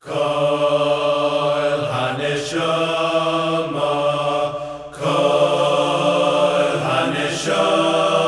Kol Hanishama, Kol Hanishama.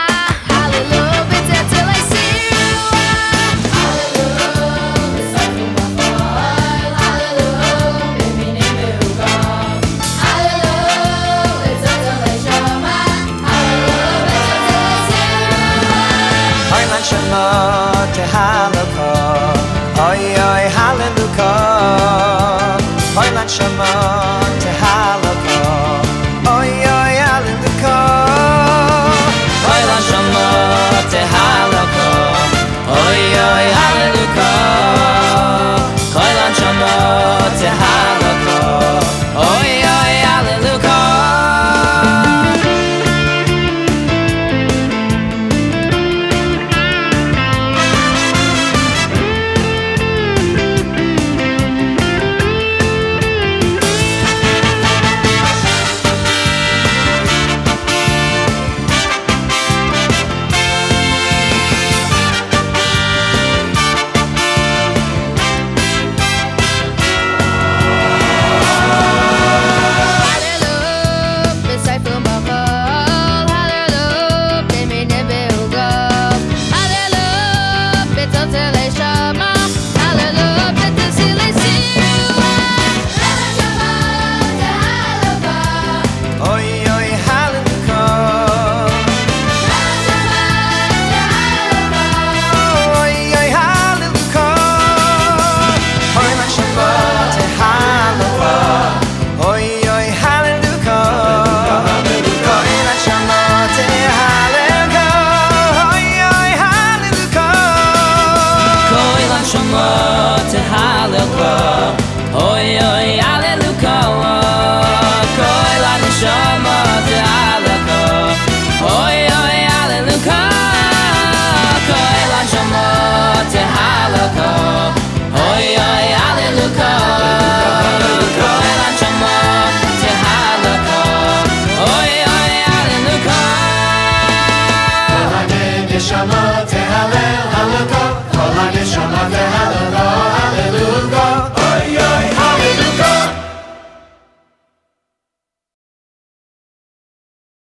שמא טה האמלא קוי יוי יוי הללויה